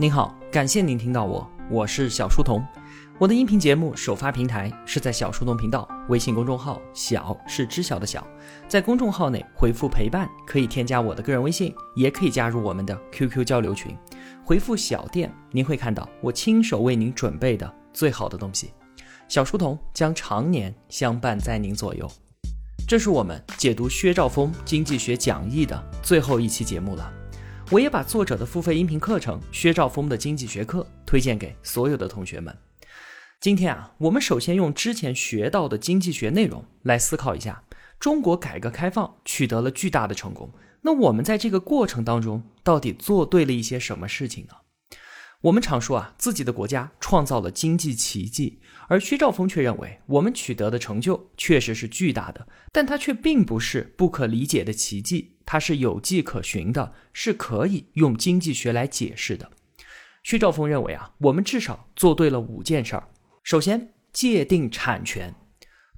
您好，感谢您听到我，我是小书童。我的音频节目首发平台是在小书童频道微信公众号，小是知晓的小，在公众号内回复陪伴，可以添加我的个人微信，也可以加入我们的 QQ 交流群。回复小店，您会看到我亲手为您准备的最好的东西。小书童将常年相伴在您左右。这是我们解读薛兆丰经济学讲义的最后一期节目了。我也把作者的付费音频课程《薛兆丰的经济学课》推荐给所有的同学们。今天啊，我们首先用之前学到的经济学内容来思考一下：中国改革开放取得了巨大的成功，那我们在这个过程当中到底做对了一些什么事情呢？我们常说啊，自己的国家创造了经济奇迹，而薛兆丰却认为我们取得的成就确实是巨大的，但它却并不是不可理解的奇迹。它是有迹可循的，是可以用经济学来解释的。薛兆丰认为啊，我们至少做对了五件事儿。首先，界定产权，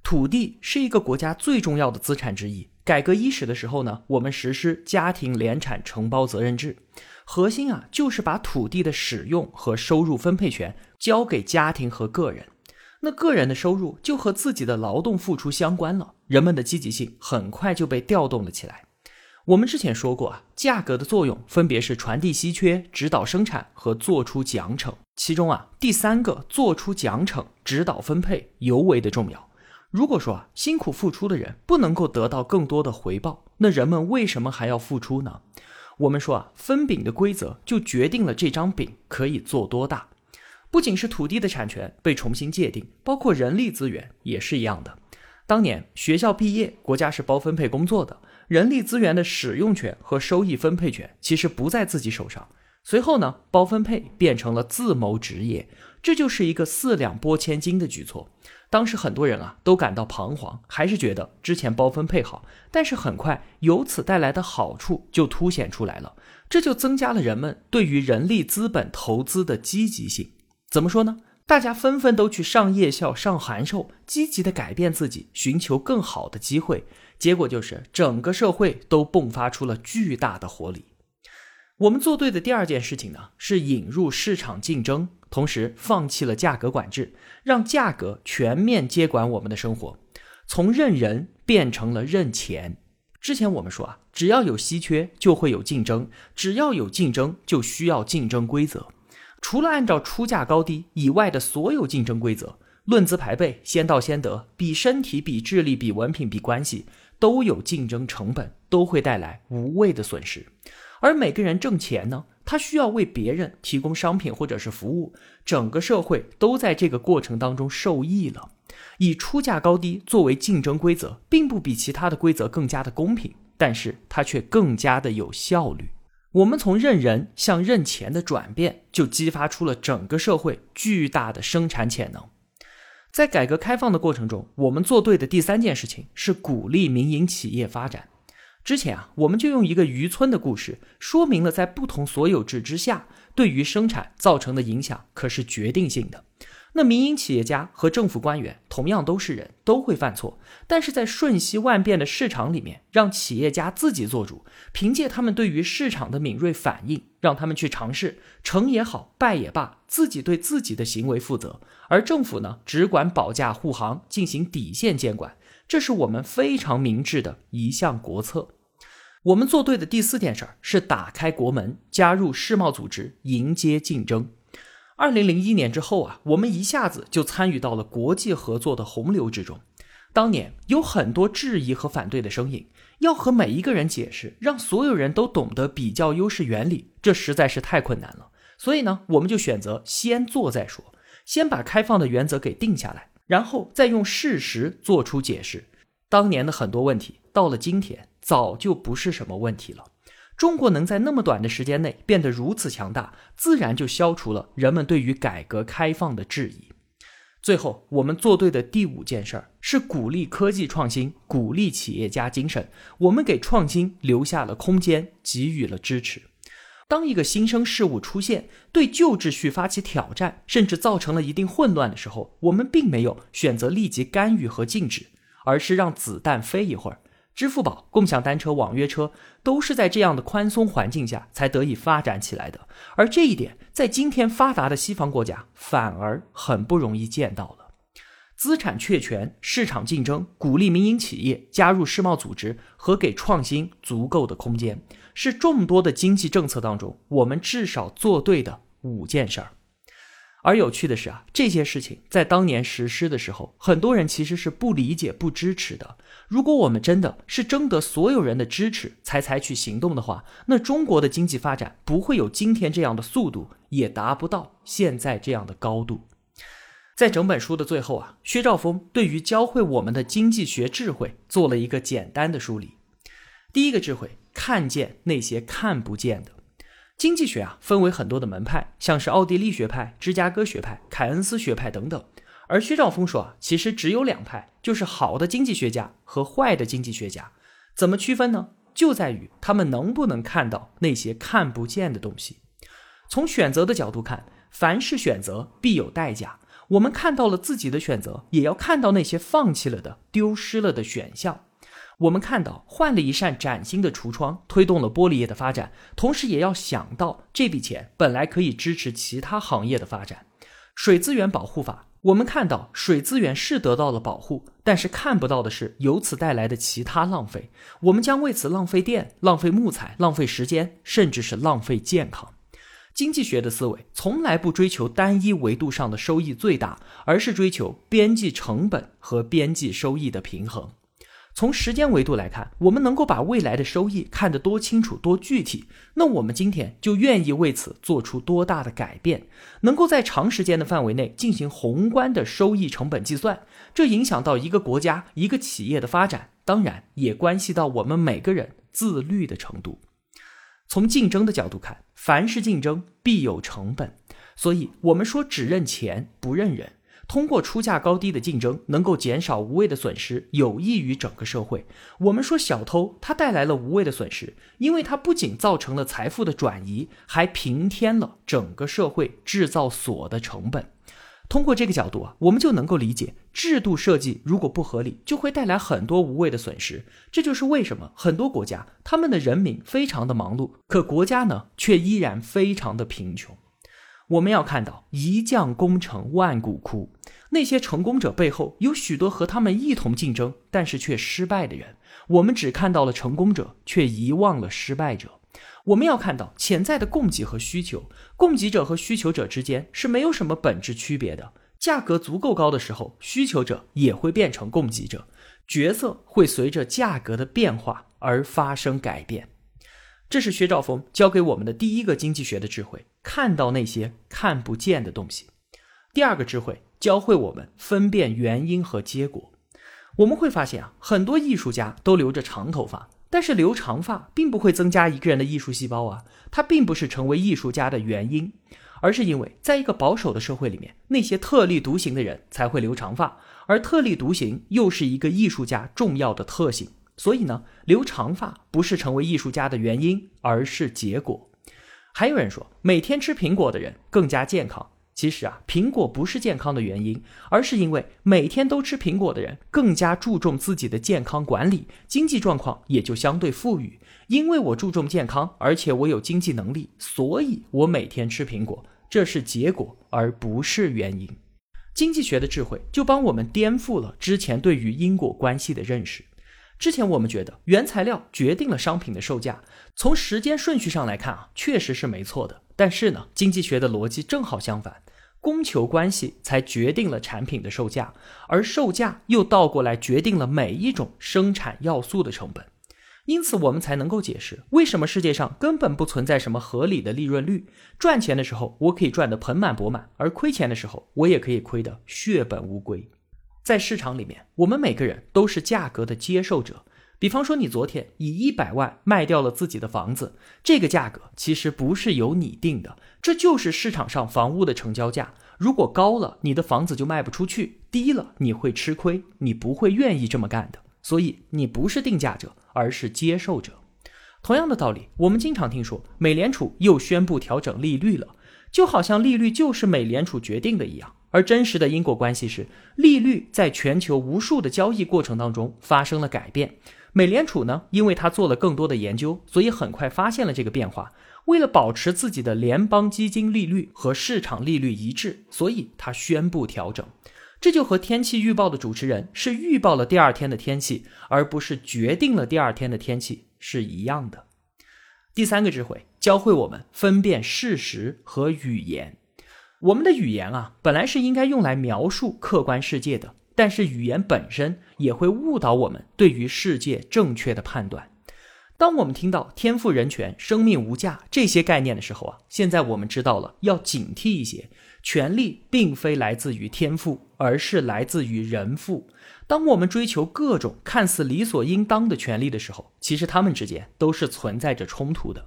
土地是一个国家最重要的资产之一。改革伊始的时候呢，我们实施家庭联产承包责任制，核心啊就是把土地的使用和收入分配权交给家庭和个人。那个人的收入就和自己的劳动付出相关了，人们的积极性很快就被调动了起来。我们之前说过啊，价格的作用分别是传递稀缺、指导生产和做出奖惩。其中啊，第三个做出奖惩、指导分配尤为的重要。如果说啊，辛苦付出的人不能够得到更多的回报，那人们为什么还要付出呢？我们说啊，分饼的规则就决定了这张饼可以做多大。不仅是土地的产权被重新界定，包括人力资源也是一样的。当年学校毕业，国家是包分配工作的。人力资源的使用权和收益分配权其实不在自己手上。随后呢，包分配变成了自谋职业，这就是一个四两拨千斤的举措。当时很多人啊都感到彷徨，还是觉得之前包分配好。但是很快由此带来的好处就凸显出来了，这就增加了人们对于人力资本投资的积极性。怎么说呢？大家纷纷都去上夜校、上函授，积极的改变自己，寻求更好的机会。结果就是整个社会都迸发出了巨大的活力。我们做对的第二件事情呢，是引入市场竞争，同时放弃了价格管制，让价格全面接管我们的生活，从认人变成了认钱。之前我们说啊，只要有稀缺就会有竞争，只要有竞争就需要竞争规则。除了按照出价高低以外的所有竞争规则，论资排辈、先到先得、比身体、比智力、比文凭、比关系。都有竞争成本，都会带来无谓的损失。而每个人挣钱呢，他需要为别人提供商品或者是服务，整个社会都在这个过程当中受益了。以出价高低作为竞争规则，并不比其他的规则更加的公平，但是它却更加的有效率。我们从认人向认钱的转变，就激发出了整个社会巨大的生产潜能。在改革开放的过程中，我们做对的第三件事情是鼓励民营企业发展。之前啊，我们就用一个渔村的故事，说明了在不同所有制之下，对于生产造成的影响可是决定性的。那民营企业家和政府官员同样都是人，都会犯错。但是在瞬息万变的市场里面，让企业家自己做主，凭借他们对于市场的敏锐反应，让他们去尝试，成也好，败也罢，自己对自己的行为负责。而政府呢，只管保驾护航，进行底线监管，这是我们非常明智的一项国策。我们做对的第四件事儿是打开国门，加入世贸组织，迎接竞争。二零零一年之后啊，我们一下子就参与到了国际合作的洪流之中。当年有很多质疑和反对的声音，要和每一个人解释，让所有人都懂得比较优势原理，这实在是太困难了。所以呢，我们就选择先做再说，先把开放的原则给定下来，然后再用事实做出解释。当年的很多问题，到了今天早就不是什么问题了。中国能在那么短的时间内变得如此强大，自然就消除了人们对于改革开放的质疑。最后，我们做对的第五件事儿是鼓励科技创新，鼓励企业家精神。我们给创新留下了空间，给予了支持。当一个新生事物出现，对旧秩序发起挑战，甚至造成了一定混乱的时候，我们并没有选择立即干预和禁止，而是让子弹飞一会儿。支付宝、共享单车、网约车都是在这样的宽松环境下才得以发展起来的。而这一点，在今天发达的西方国家反而很不容易见到了。资产确权、市场竞争、鼓励民营企业加入世贸组织和给创新足够的空间，是众多的经济政策当中我们至少做对的五件事儿。而有趣的是啊，这些事情在当年实施的时候，很多人其实是不理解、不支持的。如果我们真的是征得所有人的支持才采取行动的话，那中国的经济发展不会有今天这样的速度，也达不到现在这样的高度。在整本书的最后啊，薛兆丰对于教会我们的经济学智慧做了一个简单的梳理。第一个智慧，看见那些看不见的。经济学啊，分为很多的门派，像是奥地利学派、芝加哥学派、凯恩斯学派等等。而薛兆丰说啊，其实只有两派，就是好的经济学家和坏的经济学家。怎么区分呢？就在于他们能不能看到那些看不见的东西。从选择的角度看，凡是选择必有代价。我们看到了自己的选择，也要看到那些放弃了的、丢失了的选项。我们看到换了一扇崭新的橱窗，推动了玻璃业的发展，同时也要想到这笔钱本来可以支持其他行业的发展。水资源保护法，我们看到水资源是得到了保护，但是看不到的是由此带来的其他浪费。我们将为此浪费电、浪费木材、浪费时间，甚至是浪费健康。经济学的思维从来不追求单一维度上的收益最大，而是追求边际成本和边际收益的平衡。从时间维度来看，我们能够把未来的收益看得多清楚、多具体，那我们今天就愿意为此做出多大的改变。能够在长时间的范围内进行宏观的收益成本计算，这影响到一个国家、一个企业的发展，当然也关系到我们每个人自律的程度。从竞争的角度看，凡是竞争必有成本，所以我们说只认钱不认人。通过出价高低的竞争，能够减少无谓的损失，有益于整个社会。我们说小偷，他带来了无谓的损失，因为他不仅造成了财富的转移，还平添了整个社会制造所的成本。通过这个角度啊，我们就能够理解，制度设计如果不合理，就会带来很多无谓的损失。这就是为什么很多国家他们的人民非常的忙碌，可国家呢却依然非常的贫穷。我们要看到一将功成万骨枯，那些成功者背后有许多和他们一同竞争但是却失败的人。我们只看到了成功者，却遗忘了失败者。我们要看到潜在的供给和需求，供给者和需求者之间是没有什么本质区别的。价格足够高的时候，需求者也会变成供给者，角色会随着价格的变化而发生改变。这是薛兆丰教给我们的第一个经济学的智慧：看到那些看不见的东西。第二个智慧教会我们分辨原因和结果。我们会发现啊，很多艺术家都留着长头发，但是留长发并不会增加一个人的艺术细胞啊，它并不是成为艺术家的原因，而是因为在一个保守的社会里面，那些特立独行的人才会留长发，而特立独行又是一个艺术家重要的特性。所以呢，留长发不是成为艺术家的原因，而是结果。还有人说，每天吃苹果的人更加健康。其实啊，苹果不是健康的原因，而是因为每天都吃苹果的人更加注重自己的健康管理，经济状况也就相对富裕。因为我注重健康，而且我有经济能力，所以我每天吃苹果，这是结果，而不是原因。经济学的智慧就帮我们颠覆了之前对于因果关系的认识。之前我们觉得原材料决定了商品的售价，从时间顺序上来看啊，确实是没错的。但是呢，经济学的逻辑正好相反，供求关系才决定了产品的售价，而售价又倒过来决定了每一种生产要素的成本。因此，我们才能够解释为什么世界上根本不存在什么合理的利润率。赚钱的时候我可以赚得盆满钵满，而亏钱的时候我也可以亏得血本无归。在市场里面，我们每个人都是价格的接受者。比方说，你昨天以一百万卖掉了自己的房子，这个价格其实不是由你定的，这就是市场上房屋的成交价。如果高了，你的房子就卖不出去；低了，你会吃亏，你不会愿意这么干的。所以，你不是定价者，而是接受者。同样的道理，我们经常听说美联储又宣布调整利率了，就好像利率就是美联储决定的一样。而真实的因果关系是，利率在全球无数的交易过程当中发生了改变。美联储呢，因为他做了更多的研究，所以很快发现了这个变化。为了保持自己的联邦基金利率和市场利率一致，所以他宣布调整。这就和天气预报的主持人是预报了第二天的天气，而不是决定了第二天的天气是一样的。第三个智慧教会我们分辨事实和语言。我们的语言啊，本来是应该用来描述客观世界的。但是语言本身也会误导我们对于世界正确的判断。当我们听到天赋人权、生命无价这些概念的时候啊，现在我们知道了要警惕一些。权利并非来自于天赋，而是来自于人赋。当我们追求各种看似理所应当的权利的时候，其实他们之间都是存在着冲突的。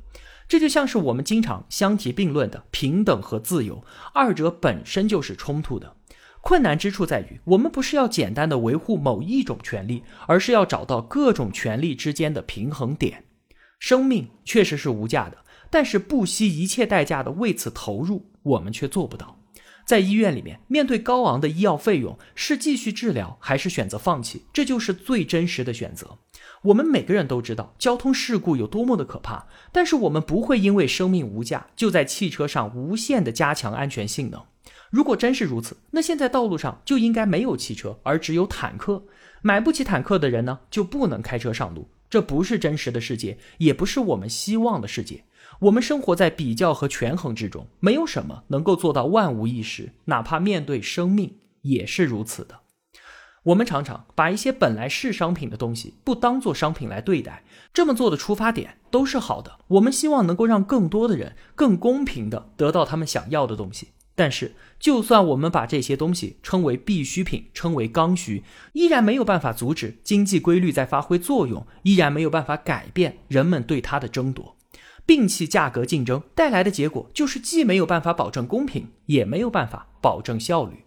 这就像是我们经常相提并论的平等和自由，二者本身就是冲突的。困难之处在于，我们不是要简单的维护某一种权利，而是要找到各种权利之间的平衡点。生命确实是无价的，但是不惜一切代价的为此投入，我们却做不到。在医院里面，面对高昂的医药费用，是继续治疗还是选择放弃，这就是最真实的选择。我们每个人都知道交通事故有多么的可怕，但是我们不会因为生命无价，就在汽车上无限的加强安全性能。如果真是如此，那现在道路上就应该没有汽车，而只有坦克。买不起坦克的人呢，就不能开车上路。这不是真实的世界，也不是我们希望的世界。我们生活在比较和权衡之中，没有什么能够做到万无一失，哪怕面对生命也是如此的。我们常常把一些本来是商品的东西不当做商品来对待，这么做的出发点都是好的。我们希望能够让更多的人更公平的得到他们想要的东西。但是，就算我们把这些东西称为必需品，称为刚需，依然没有办法阻止经济规律在发挥作用，依然没有办法改变人们对它的争夺。摒弃价格竞争带来的结果，就是既没有办法保证公平，也没有办法保证效率。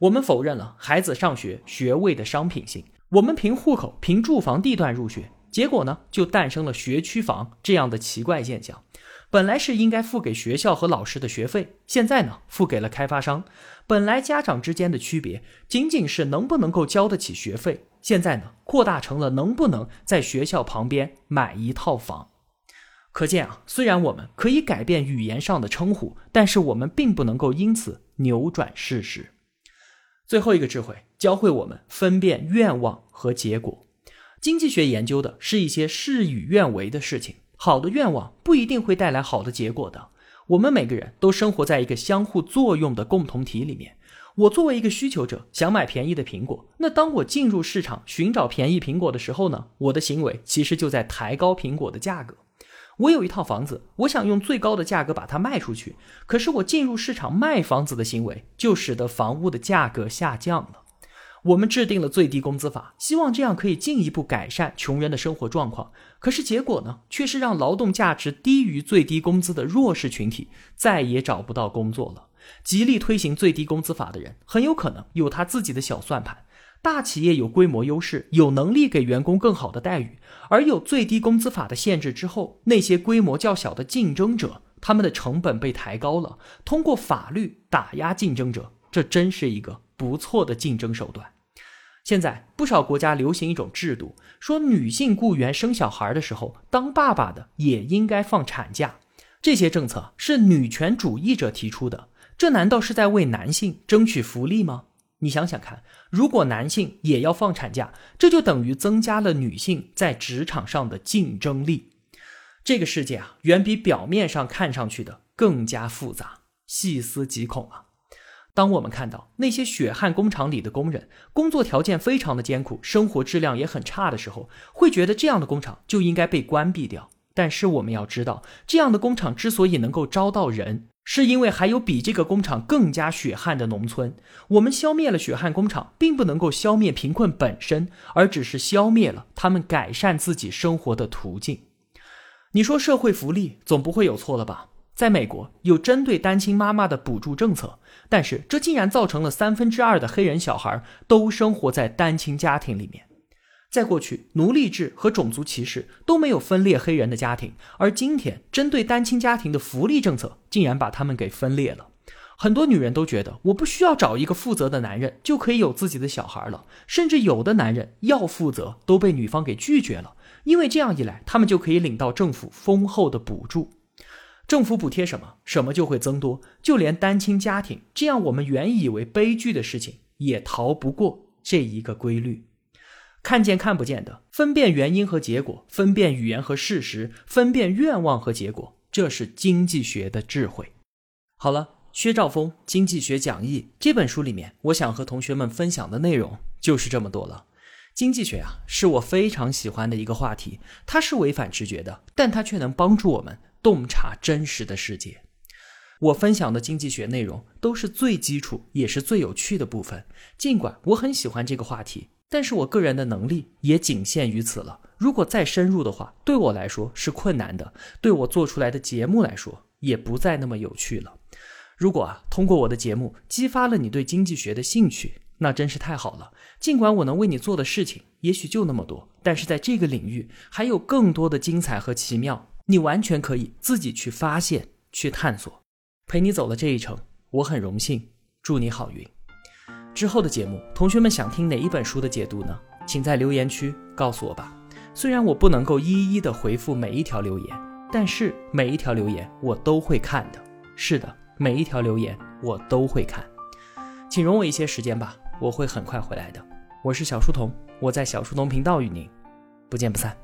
我们否认了孩子上学学位的商品性，我们凭户口、凭住房地段入学，结果呢，就诞生了学区房这样的奇怪现象。本来是应该付给学校和老师的学费，现在呢付给了开发商。本来家长之间的区别仅仅是能不能够交得起学费，现在呢扩大成了能不能在学校旁边买一套房。可见啊，虽然我们可以改变语言上的称呼，但是我们并不能够因此扭转事实。最后一个智慧教会我们分辨愿望和结果。经济学研究的是一些事与愿违的事情。好的愿望不一定会带来好的结果的。我们每个人都生活在一个相互作用的共同体里面。我作为一个需求者，想买便宜的苹果。那当我进入市场寻找便宜苹果的时候呢？我的行为其实就在抬高苹果的价格。我有一套房子，我想用最高的价格把它卖出去。可是我进入市场卖房子的行为，就使得房屋的价格下降了。我们制定了最低工资法，希望这样可以进一步改善穷人的生活状况。可是结果呢，却是让劳动价值低于最低工资的弱势群体再也找不到工作了。极力推行最低工资法的人，很有可能有他自己的小算盘。大企业有规模优势，有能力给员工更好的待遇，而有最低工资法的限制之后，那些规模较小的竞争者，他们的成本被抬高了。通过法律打压竞争者，这真是一个。不错的竞争手段。现在不少国家流行一种制度，说女性雇员生小孩的时候，当爸爸的也应该放产假。这些政策是女权主义者提出的，这难道是在为男性争取福利吗？你想想看，如果男性也要放产假，这就等于增加了女性在职场上的竞争力。这个世界啊，远比表面上看上去的更加复杂，细思极恐啊！当我们看到那些血汗工厂里的工人工作条件非常的艰苦，生活质量也很差的时候，会觉得这样的工厂就应该被关闭掉。但是我们要知道，这样的工厂之所以能够招到人，是因为还有比这个工厂更加血汗的农村。我们消灭了血汗工厂，并不能够消灭贫困本身，而只是消灭了他们改善自己生活的途径。你说社会福利总不会有错了吧？在美国有针对单亲妈妈的补助政策，但是这竟然造成了三分之二的黑人小孩都生活在单亲家庭里面。在过去，奴隶制和种族歧视都没有分裂黑人的家庭，而今天针对单亲家庭的福利政策竟然把他们给分裂了。很多女人都觉得我不需要找一个负责的男人就可以有自己的小孩了，甚至有的男人要负责都被女方给拒绝了，因为这样一来，他们就可以领到政府丰厚的补助。政府补贴什么，什么就会增多，就连单亲家庭这样我们原以为悲剧的事情，也逃不过这一个规律。看见看不见的，分辨原因和结果，分辨语言和事实，分辨愿望和结果，这是经济学的智慧。好了。薛兆丰《经济学讲义》这本书里面，我想和同学们分享的内容就是这么多了。经济学啊，是我非常喜欢的一个话题，它是违反直觉的，但它却能帮助我们洞察真实的世界。我分享的经济学内容都是最基础也是最有趣的部分。尽管我很喜欢这个话题，但是我个人的能力也仅限于此了。如果再深入的话，对我来说是困难的，对我做出来的节目来说也不再那么有趣了。如果啊，通过我的节目激发了你对经济学的兴趣，那真是太好了。尽管我能为你做的事情也许就那么多，但是在这个领域还有更多的精彩和奇妙，你完全可以自己去发现、去探索。陪你走了这一程，我很荣幸，祝你好运。之后的节目，同学们想听哪一本书的解读呢？请在留言区告诉我吧。虽然我不能够一一的回复每一条留言，但是每一条留言我都会看的。是的。每一条留言我都会看，请容我一些时间吧，我会很快回来的。我是小书童，我在小书童频道与您不见不散。